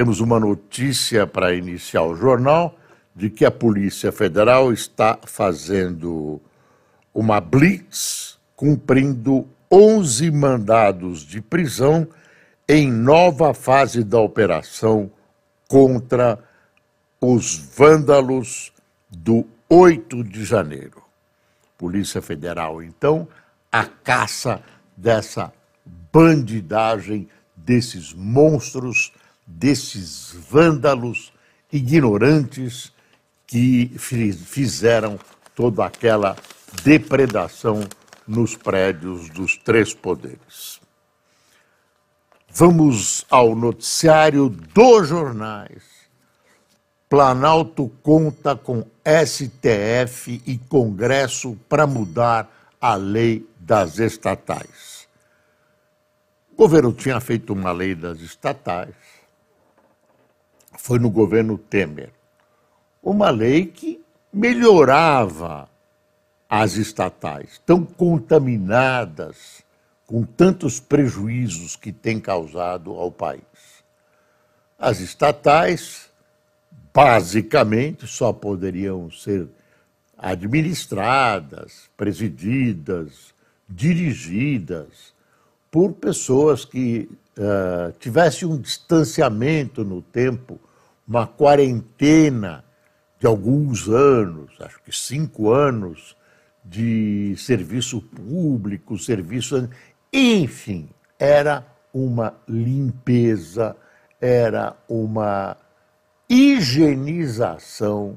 Temos uma notícia para iniciar o jornal de que a Polícia Federal está fazendo uma blitz cumprindo 11 mandados de prisão em nova fase da operação contra os vândalos do 8 de janeiro. Polícia Federal, então, a caça dessa bandidagem, desses monstros, desses vândalos ignorantes que fizeram toda aquela depredação nos prédios dos três poderes. Vamos ao noticiário dos jornais Planalto conta com STF e Congresso para mudar a lei das estatais. O governo tinha feito uma lei das estatais, foi no governo Temer. Uma lei que melhorava as estatais, tão contaminadas, com tantos prejuízos que têm causado ao país. As estatais basicamente só poderiam ser administradas, presididas, dirigidas por pessoas que uh, tivessem um distanciamento no tempo, uma quarentena de alguns anos, acho que cinco anos, de serviço público, serviço. Enfim, era uma limpeza, era uma higienização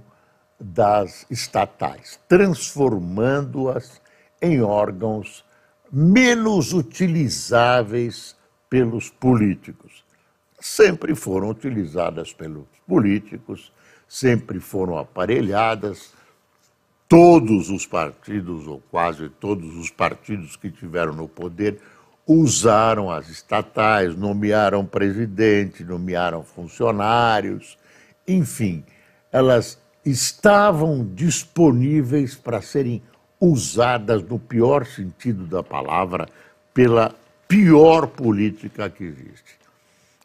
das estatais, transformando-as em órgãos menos utilizáveis pelos políticos. Sempre foram utilizadas pelos políticos, sempre foram aparelhadas. Todos os partidos, ou quase todos os partidos que tiveram no poder, usaram as estatais, nomearam presidente, nomearam funcionários enfim, elas estavam disponíveis para serem usadas no pior sentido da palavra pela pior política que existe.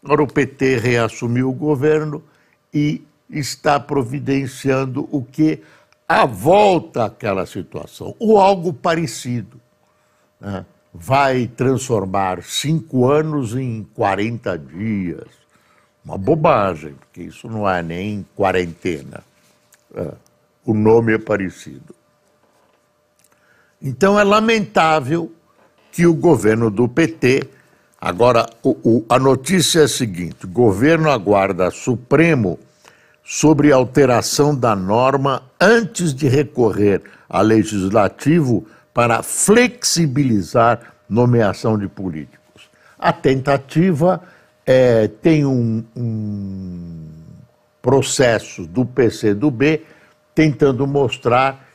Agora o PT reassumiu o governo e está providenciando o que a volta àquela situação, ou algo parecido. Né? Vai transformar cinco anos em 40 dias, uma bobagem, porque isso não é nem quarentena. É, o nome é parecido. Então é lamentável que o governo do PT. Agora, o, o, a notícia é a seguinte: governo aguarda Supremo sobre alteração da norma antes de recorrer a legislativo para flexibilizar nomeação de políticos. A tentativa é, tem um, um processo do PCdoB tentando mostrar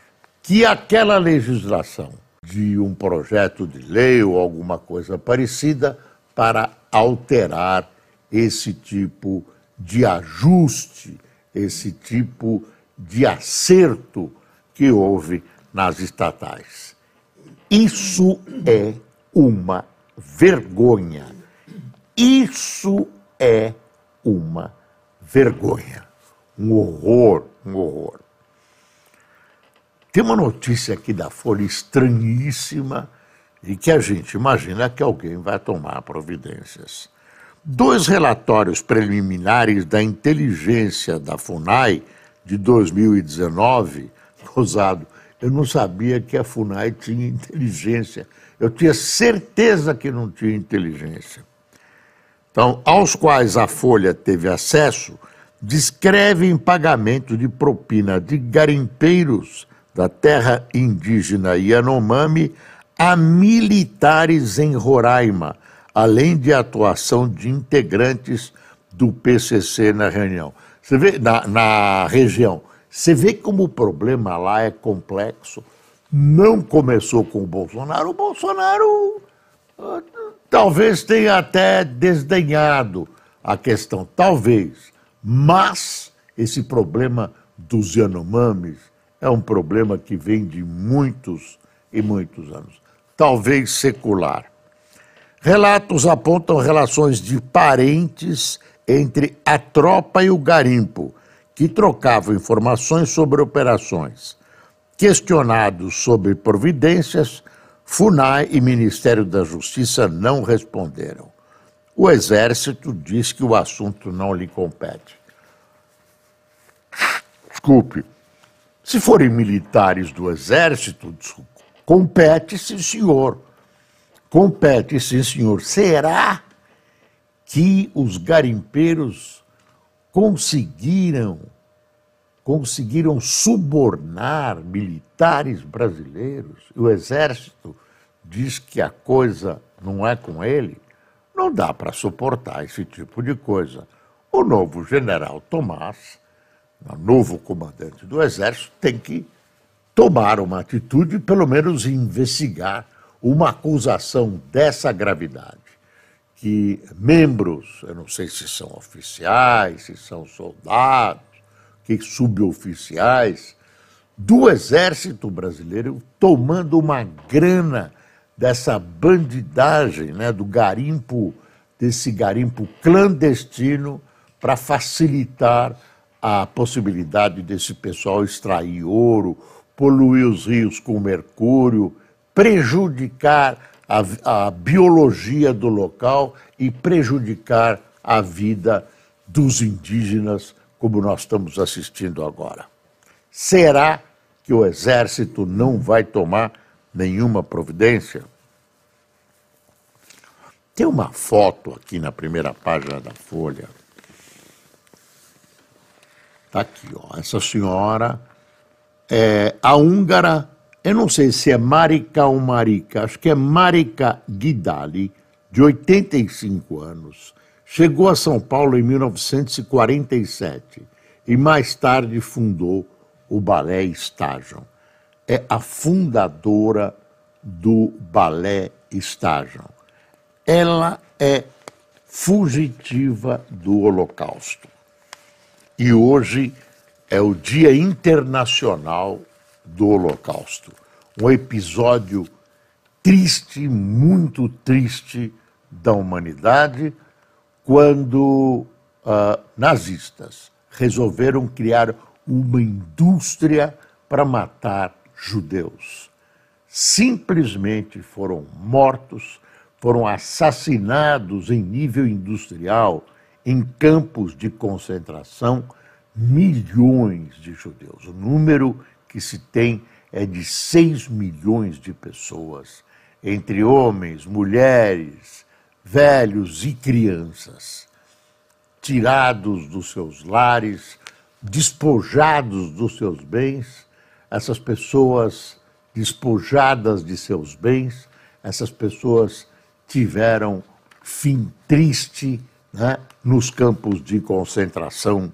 que aquela legislação de um projeto de lei ou alguma coisa parecida para alterar esse tipo de ajuste, esse tipo de acerto que houve nas estatais. Isso é uma vergonha isso é uma vergonha, um horror, um horror. Tem uma notícia aqui da Folha estranhíssima e que a gente imagina que alguém vai tomar providências. Dois relatórios preliminares da inteligência da FUNAI de 2019, gozado, eu não sabia que a FUNAI tinha inteligência. Eu tinha certeza que não tinha inteligência então, aos quais a Folha teve acesso, descrevem pagamento de propina de garimpeiros da terra indígena Yanomami a militares em Roraima, além de atuação de integrantes do PCC na reunião. Você vê na, na região. Você vê como o problema lá é complexo. Não começou com o Bolsonaro. O Bolsonaro talvez tenha até desdenhado a questão, talvez. Mas esse problema dos Yanomamis é um problema que vem de muitos e muitos anos, talvez secular. Relatos apontam relações de parentes entre a tropa e o garimpo, que trocavam informações sobre operações. Questionados sobre providências, FUNAI e Ministério da Justiça não responderam. O Exército diz que o assunto não lhe compete. Desculpe, se forem militares do Exército, compete, sim, senhor. Compete, sim, senhor. Será que os garimpeiros conseguiram conseguiram subornar militares brasileiros. E o exército diz que a coisa não é com ele. Não dá para suportar esse tipo de coisa. O novo general Tomás, o novo comandante do exército, tem que tomar uma atitude, pelo menos investigar uma acusação dessa gravidade que membros, eu não sei se são oficiais, se são soldados, que suboficiais do exército brasileiro tomando uma grana dessa bandidagem, né, do garimpo, desse garimpo clandestino para facilitar a possibilidade desse pessoal extrair ouro, poluir os rios com mercúrio, prejudicar a, a biologia do local e prejudicar a vida dos indígenas, como nós estamos assistindo agora. Será que o Exército não vai tomar nenhuma providência? Tem uma foto aqui na primeira página da Folha. Está aqui, ó. Essa senhora é a húngara eu não sei se é Marika ou Marika, acho que é Marika Guidali, de 85 anos. Chegou a São Paulo em 1947 e mais tarde fundou o Balé Estágio. É a fundadora do Balé Estágio. Ela é fugitiva do Holocausto. E hoje é o Dia Internacional do Holocausto. Um episódio triste, muito triste da humanidade, quando uh, nazistas resolveram criar uma indústria para matar judeus. Simplesmente foram mortos, foram assassinados em nível industrial em campos de concentração milhões de judeus. O número que se tem é de 6 milhões de pessoas, entre homens, mulheres, velhos e crianças, tirados dos seus lares, despojados dos seus bens, essas pessoas despojadas de seus bens, essas pessoas tiveram fim triste né, nos campos de concentração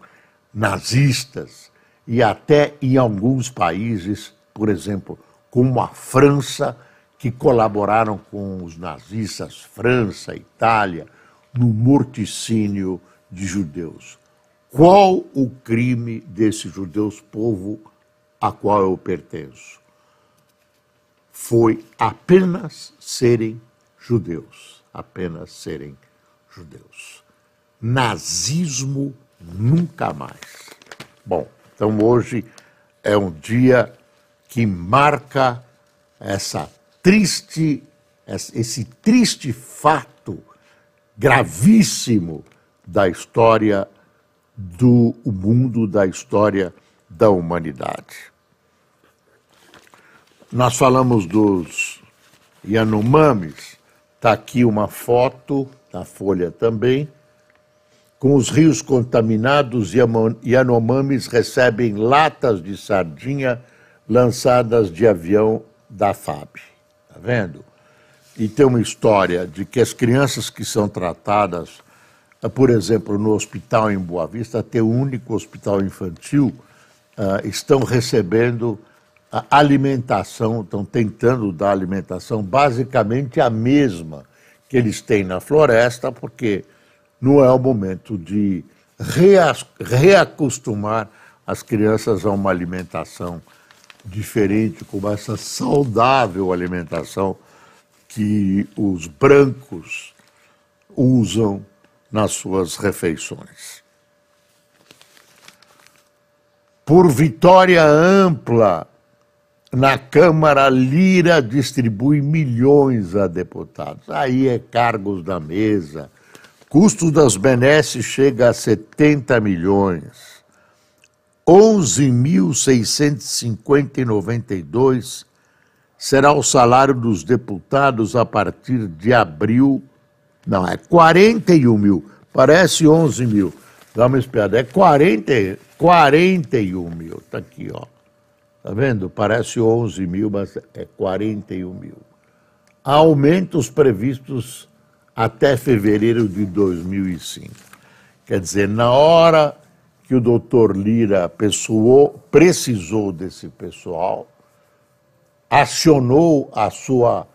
nazistas e até em alguns países, por exemplo, como a França, que colaboraram com os nazistas, França, Itália, no morticínio de judeus. Qual o crime desses judeus, povo a qual eu pertenço? Foi apenas serem judeus, apenas serem judeus. Nazismo nunca mais. Bom, então hoje é um dia que marca essa triste, esse triste fato gravíssimo da história do mundo, da história da humanidade. Nós falamos dos Yanomamis, está aqui uma foto na folha também com os rios contaminados, Yanomamis recebem latas de sardinha lançadas de avião da FAB. Está vendo? E tem uma história de que as crianças que são tratadas por exemplo, no hospital em Boa Vista, até o único hospital infantil, uh, estão recebendo alimentação, estão tentando dar alimentação basicamente a mesma que eles têm na floresta, porque não é o momento de reacostumar as crianças a uma alimentação diferente, como essa saudável alimentação que os brancos usam nas suas refeições. Por vitória ampla na Câmara, Lira distribui milhões a deputados. Aí é cargos da mesa. Custo das benesses chega a 70 milhões. 11.650,92 será o salário dos deputados a partir de abril. Não, é 41 mil. Parece 11 mil. Dá uma espiada. É 40, 41 mil. Está aqui, ó. Está vendo? Parece 11 mil, mas é 41 mil. Aumentos previstos até fevereiro de 2005. Quer dizer, na hora que o doutor Lira pessoou, precisou desse pessoal, acionou a sua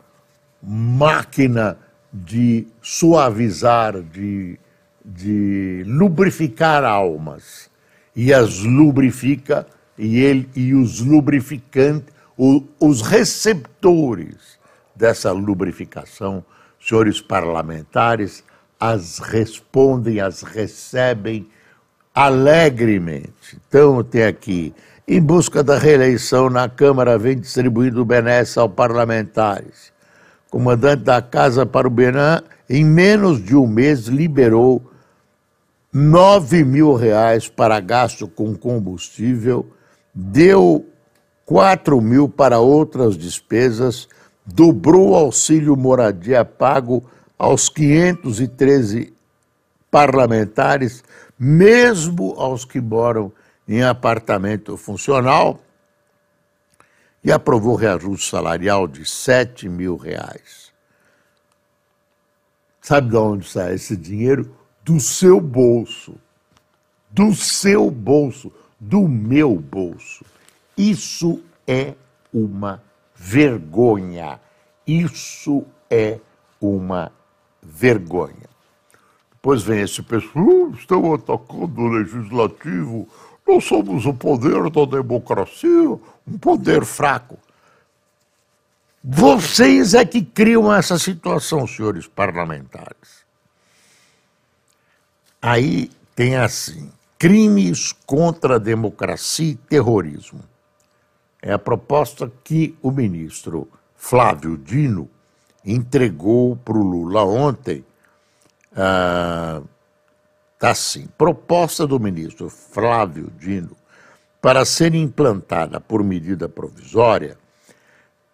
máquina de suavizar, de, de lubrificar almas, e as lubrifica e, ele, e os lubrificantes, o, os receptores dessa lubrificação, senhores parlamentares, as respondem, as recebem alegremente. Então, tem aqui, em busca da reeleição na Câmara, vem distribuindo benesses aos parlamentares. Comandante da Casa para o Benan, em menos de um mês, liberou 9 mil reais para gasto com combustível deu 4 mil para outras despesas, dobrou o auxílio moradia pago aos 513 parlamentares, mesmo aos que moram em apartamento funcional, e aprovou reajuste salarial de 7 mil reais. Sabe de onde sai esse dinheiro? Do seu bolso. Do seu bolso do meu bolso. Isso é uma vergonha. Isso é uma vergonha. Depois vem esse pessoal, uh, estão atacando o legislativo, nós somos o poder da democracia, um poder fraco. Vocês é que criam essa situação, senhores parlamentares. Aí tem assim: crimes contra a democracia e terrorismo. É a proposta que o ministro Flávio Dino entregou para o Lula ontem. Ah, assim: proposta do ministro Flávio Dino para ser implantada por medida provisória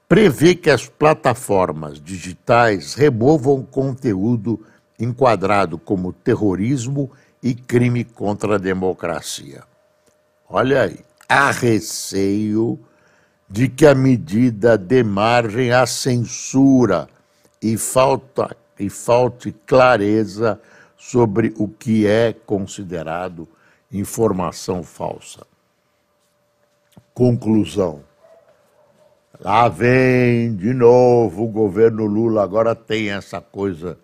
prevê que as plataformas digitais removam conteúdo enquadrado como terrorismo e crime contra a democracia. Olha aí, há receio de que a medida dê margem à censura e, falta, e falte clareza sobre o que é considerado informação falsa. Conclusão. Lá vem de novo o governo Lula, agora tem essa coisa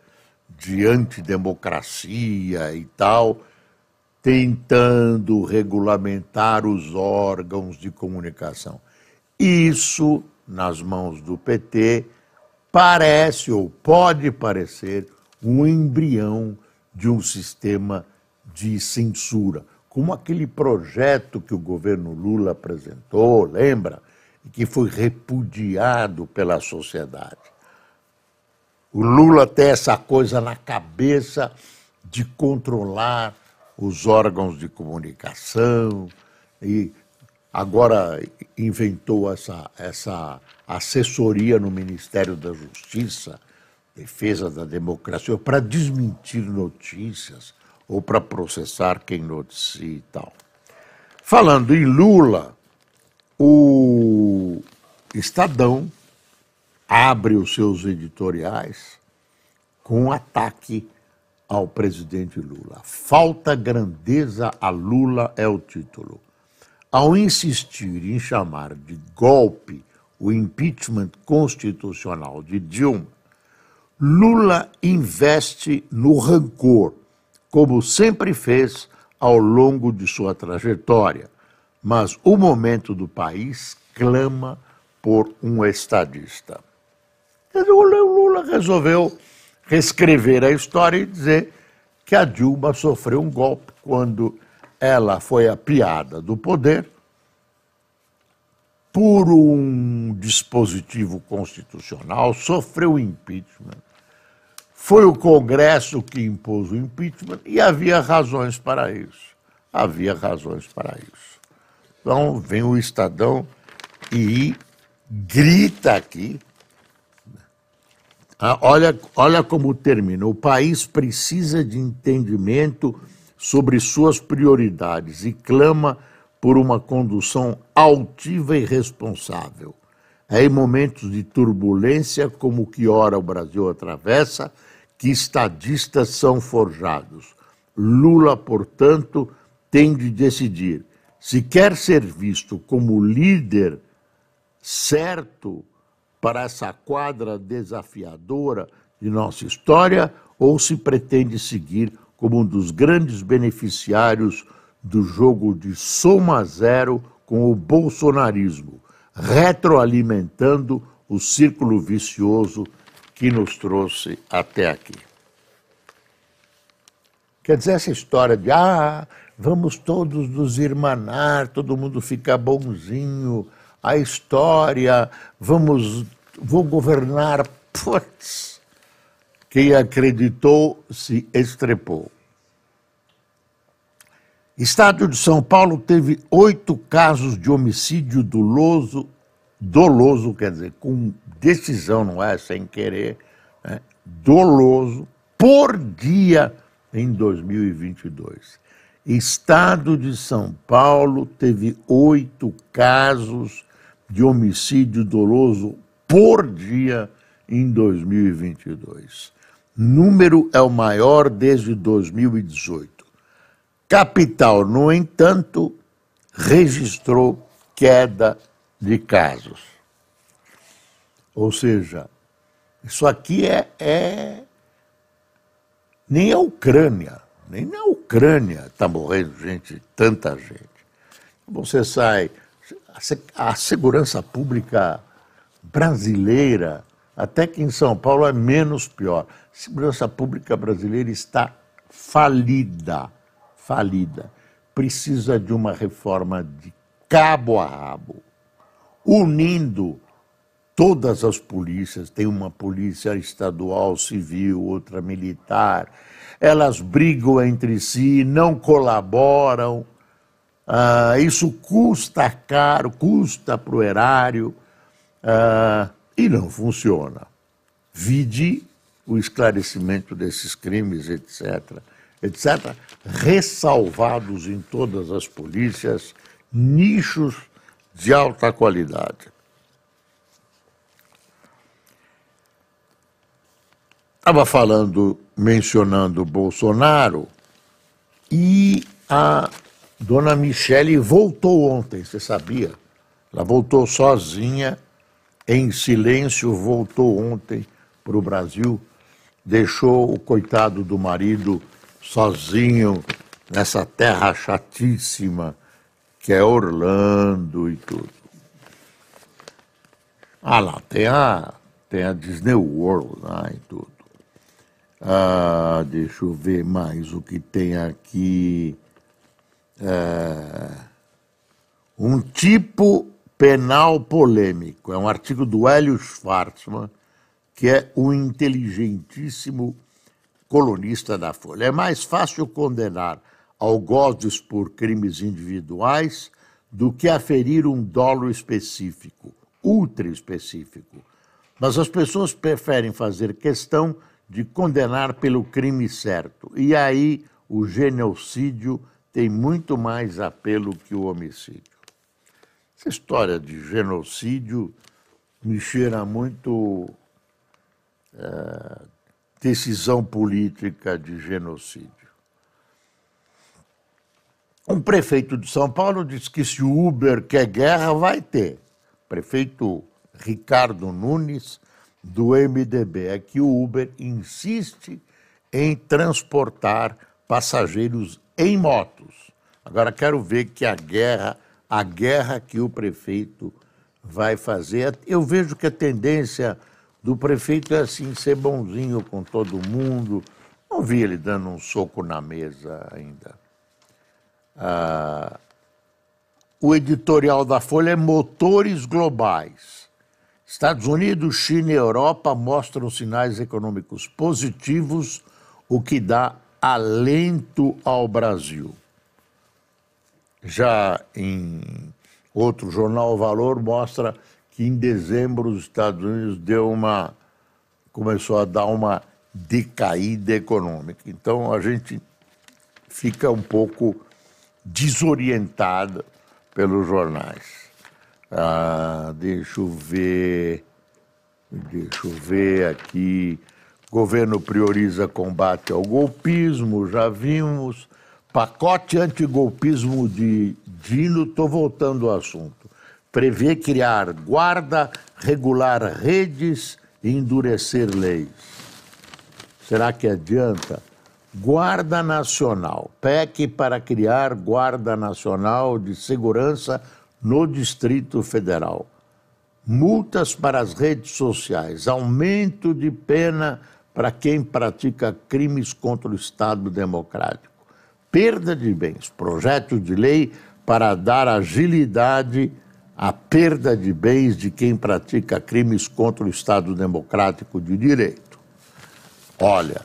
de antidemocracia e tal, tentando regulamentar os órgãos de comunicação. Isso, nas mãos do PT, parece ou pode parecer um embrião de um sistema de censura, como aquele projeto que o governo Lula apresentou, lembra? E que foi repudiado pela sociedade. O Lula tem essa coisa na cabeça de controlar os órgãos de comunicação e agora inventou essa, essa assessoria no Ministério da Justiça, Defesa da Democracia, para desmentir notícias ou para processar quem noticia e tal. Falando em Lula, o Estadão abre os seus editoriais com um ataque ao presidente Lula. Falta grandeza a Lula é o título. Ao insistir em chamar de golpe o impeachment constitucional de Dilma, Lula investe no rancor, como sempre fez ao longo de sua trajetória. Mas o momento do país clama por um estadista. O Lula resolveu reescrever a história e dizer que a Dilma sofreu um golpe quando ela foi apiada do poder por um dispositivo constitucional, sofreu impeachment. Foi o Congresso que impôs o impeachment e havia razões para isso. Havia razões para isso. Então vem o Estadão e grita aqui ah, olha, olha como termina. O país precisa de entendimento sobre suas prioridades e clama por uma condução altiva e responsável. É em momentos de turbulência como o que ora o Brasil atravessa que estadistas são forjados. Lula, portanto, tem de decidir se quer ser visto como líder certo para essa quadra desafiadora de nossa história ou se pretende seguir como um dos grandes beneficiários do jogo de soma zero com o bolsonarismo, retroalimentando o círculo vicioso que nos trouxe até aqui. Quer dizer, essa história de, ah, vamos todos nos irmanar, todo mundo fica bonzinho, a história, vamos, vou governar. Putz, quem acreditou se estrepou. Estado de São Paulo teve oito casos de homicídio doloso, doloso, quer dizer, com decisão, não é sem querer, né? doloso, por dia em 2022. Estado de São Paulo teve oito casos de homicídio doloso por dia em 2022. Número é o maior desde 2018. Capital, no entanto, registrou queda de casos. Ou seja, isso aqui é, é nem a Ucrânia, nem na Ucrânia está morrendo gente, tanta gente. Você sai a segurança pública brasileira, até que em São Paulo é menos pior. Segurança pública brasileira está falida, falida. Precisa de uma reforma de cabo a rabo, unindo todas as polícias. Tem uma polícia estadual, civil, outra militar. Elas brigam entre si, não colaboram Uh, isso custa caro, custa para o erário uh, e não funciona. Vide o esclarecimento desses crimes, etc., etc., ressalvados em todas as polícias, nichos de alta qualidade. Estava falando, mencionando Bolsonaro e a Dona Michele voltou ontem, você sabia? Ela voltou sozinha, em silêncio, voltou ontem para o Brasil, deixou o coitado do marido sozinho nessa terra chatíssima que é Orlando e tudo. Ah lá, tem a, tem a Disney World lá e tudo. Ah, deixa eu ver mais o que tem aqui é, um tipo penal polêmico. É um artigo do Hélio Schwartzman, que é um inteligentíssimo colunista da Folha. É mais fácil condenar algozes por crimes individuais do que aferir um dolo específico, ultra específico. Mas as pessoas preferem fazer questão de condenar pelo crime certo. E aí o genocídio tem muito mais apelo que o homicídio. Essa história de genocídio me cheira muito decisão política de genocídio. Um prefeito de São Paulo disse que se o Uber quer guerra, vai ter. Prefeito Ricardo Nunes, do MDB, é que o Uber insiste em transportar passageiros em motos. Agora quero ver que a guerra, a guerra que o prefeito vai fazer, eu vejo que a tendência do prefeito é assim ser bonzinho com todo mundo. Não vi ele dando um soco na mesa ainda. Ah, o editorial da Folha é Motores Globais. Estados Unidos, China e Europa mostram sinais econômicos positivos, o que dá alento ao Brasil. Já em outro jornal, o Valor mostra que em dezembro os Estados Unidos deu uma começou a dar uma decaída econômica. Então a gente fica um pouco desorientada pelos jornais. Ah, deixa eu ver. Deixa eu ver aqui. Governo prioriza combate ao golpismo, já vimos. Pacote antigolpismo de Dino, estou voltando ao assunto. Prevê criar guarda, regular redes e endurecer leis. Será que adianta? Guarda Nacional, PEC para criar Guarda Nacional de Segurança no Distrito Federal. Multas para as redes sociais, aumento de pena para quem pratica crimes contra o Estado Democrático, perda de bens, projeto de lei para dar agilidade à perda de bens de quem pratica crimes contra o Estado Democrático de Direito. Olha,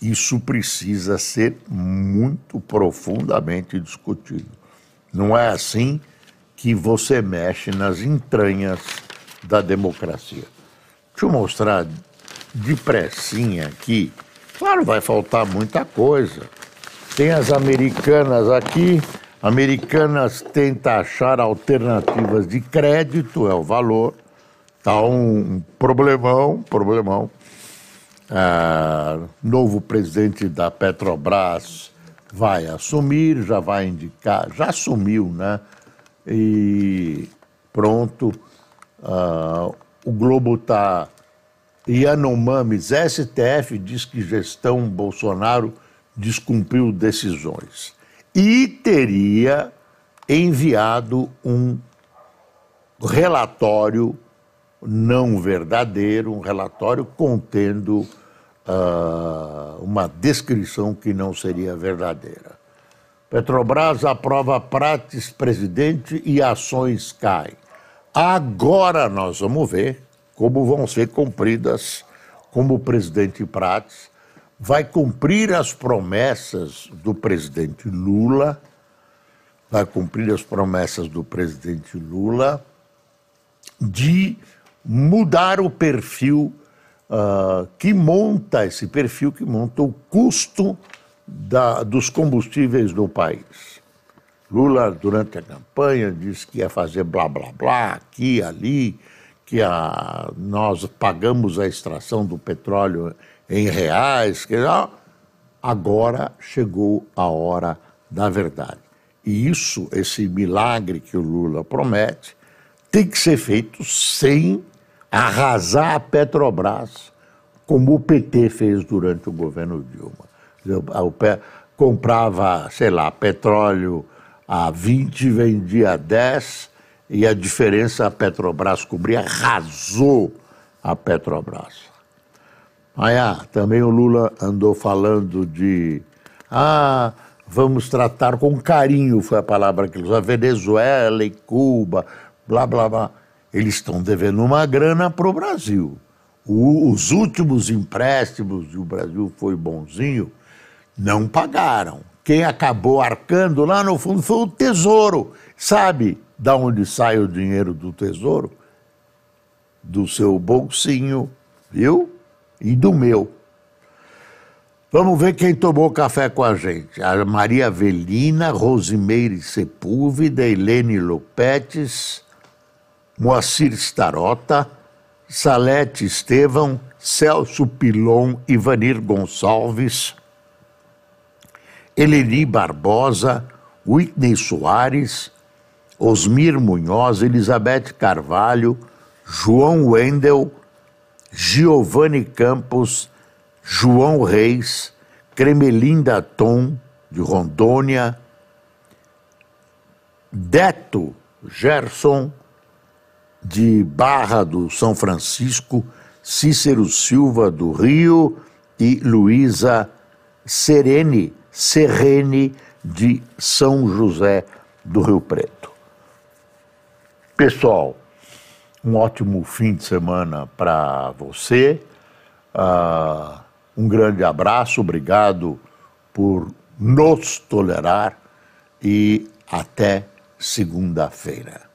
isso precisa ser muito profundamente discutido. Não é assim que você mexe nas entranhas da democracia. Deixa eu mostrar depressinha aqui. Claro, vai faltar muita coisa. Tem as americanas aqui. Americanas tenta achar alternativas de crédito, é o valor. Tá um problemão, problemão. Ah, novo presidente da Petrobras vai assumir, já vai indicar, já assumiu, né? E pronto, ah, o Globo está. Yanomamis, STF diz que gestão Bolsonaro descumpriu decisões. E teria enviado um relatório não verdadeiro, um relatório contendo uh, uma descrição que não seria verdadeira. Petrobras aprova Prates presidente e ações caem. Agora nós vamos ver como vão ser cumpridas, como o presidente Prates vai cumprir as promessas do presidente Lula, vai cumprir as promessas do presidente Lula de mudar o perfil uh, que monta, esse perfil que monta o custo da, dos combustíveis no país. Lula, durante a campanha, disse que ia fazer blá blá blá, aqui, ali, que a, nós pagamos a extração do petróleo em reais. Que, agora chegou a hora da verdade. E isso, esse milagre que o Lula promete, tem que ser feito sem arrasar a Petrobras, como o PT fez durante o governo Dilma. O comprava, sei lá, petróleo a 20, vendia a 10, e a diferença a Petrobras cobria, arrasou a Petrobras. Aí, ah, também o Lula andou falando de. Ah, vamos tratar com carinho, foi a palavra que ele usou, a Venezuela e Cuba, blá, blá, blá eles estão devendo uma grana para o Brasil. os últimos empréstimos, e o Brasil foi bonzinho, não pagaram. Quem acabou arcando lá no fundo foi o Tesouro. Sabe da onde sai o dinheiro do Tesouro? Do seu bolsinho, viu? E do meu. Vamos ver quem tomou café com a gente. A Maria Avelina, Rosimeire Sepúlveda, Helene Lopetes, Moacir Starota, Salete Estevão, Celso Pilon, Ivanir Gonçalves, Eleni Barbosa, Whitney Soares, Osmir Munhoz, Elizabeth Carvalho, João Wendel, Giovanni Campos, João Reis, Cremelinda Tom, de Rondônia, Deto Gerson, de Barra do São Francisco, Cícero Silva do Rio e Luísa Serene, Serene de São José do Rio Preto. Pessoal, um ótimo fim de semana para você. Uh, um grande abraço, obrigado por nos tolerar e até segunda-feira.